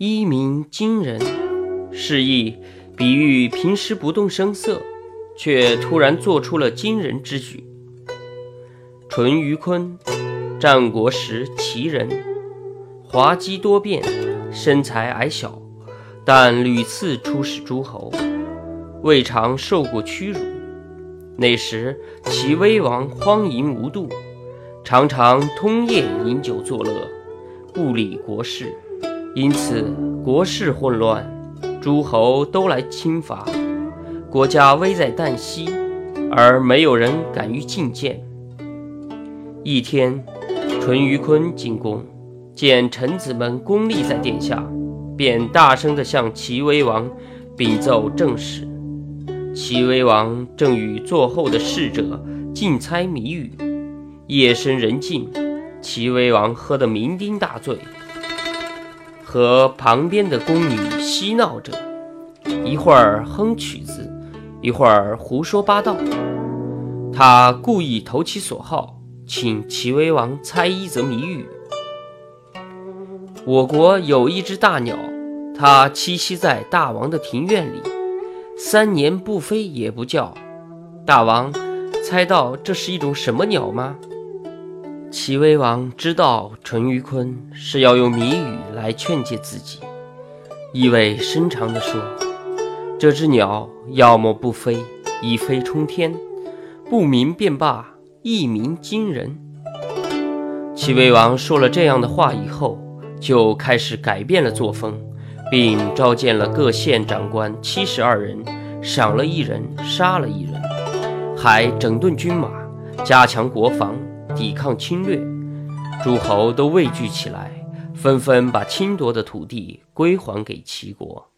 一鸣惊人，示意比喻平时不动声色，却突然做出了惊人之举。淳于髡，战国时齐人，滑稽多变，身材矮小，但屡次出使诸侯，未尝受过屈辱。那时齐威王荒淫无度，常常通夜饮酒作乐，不理国事，因此国事混乱，诸侯都来侵伐，国家危在旦夕，而没有人敢于觐见。一天，淳于髡进宫，见臣子们恭立在殿下，便大声地向齐威王禀奏政事。齐威王正与坐后的侍者竞猜谜语，夜深人静，齐威王喝得酩酊大醉，和旁边的宫女嬉闹着，一会儿哼曲子，一会儿胡说八道。他故意投其所好，请齐威王猜一则谜语：我国有一只大鸟，它栖息在大王的庭院里。三年不飞也不叫，大王猜到这是一种什么鸟吗？齐威王知道淳于髡是要用谜语来劝诫自己，意味深长地说：“这只鸟要么不飞，一飞冲天；不鸣便罢，一鸣惊人。”齐威王说了这样的话以后，就开始改变了作风。并召见了各县长官七十二人，赏了一人，杀了一人，还整顿军马，加强国防，抵抗侵略。诸侯都畏惧起来，纷纷把侵夺的土地归还给齐国。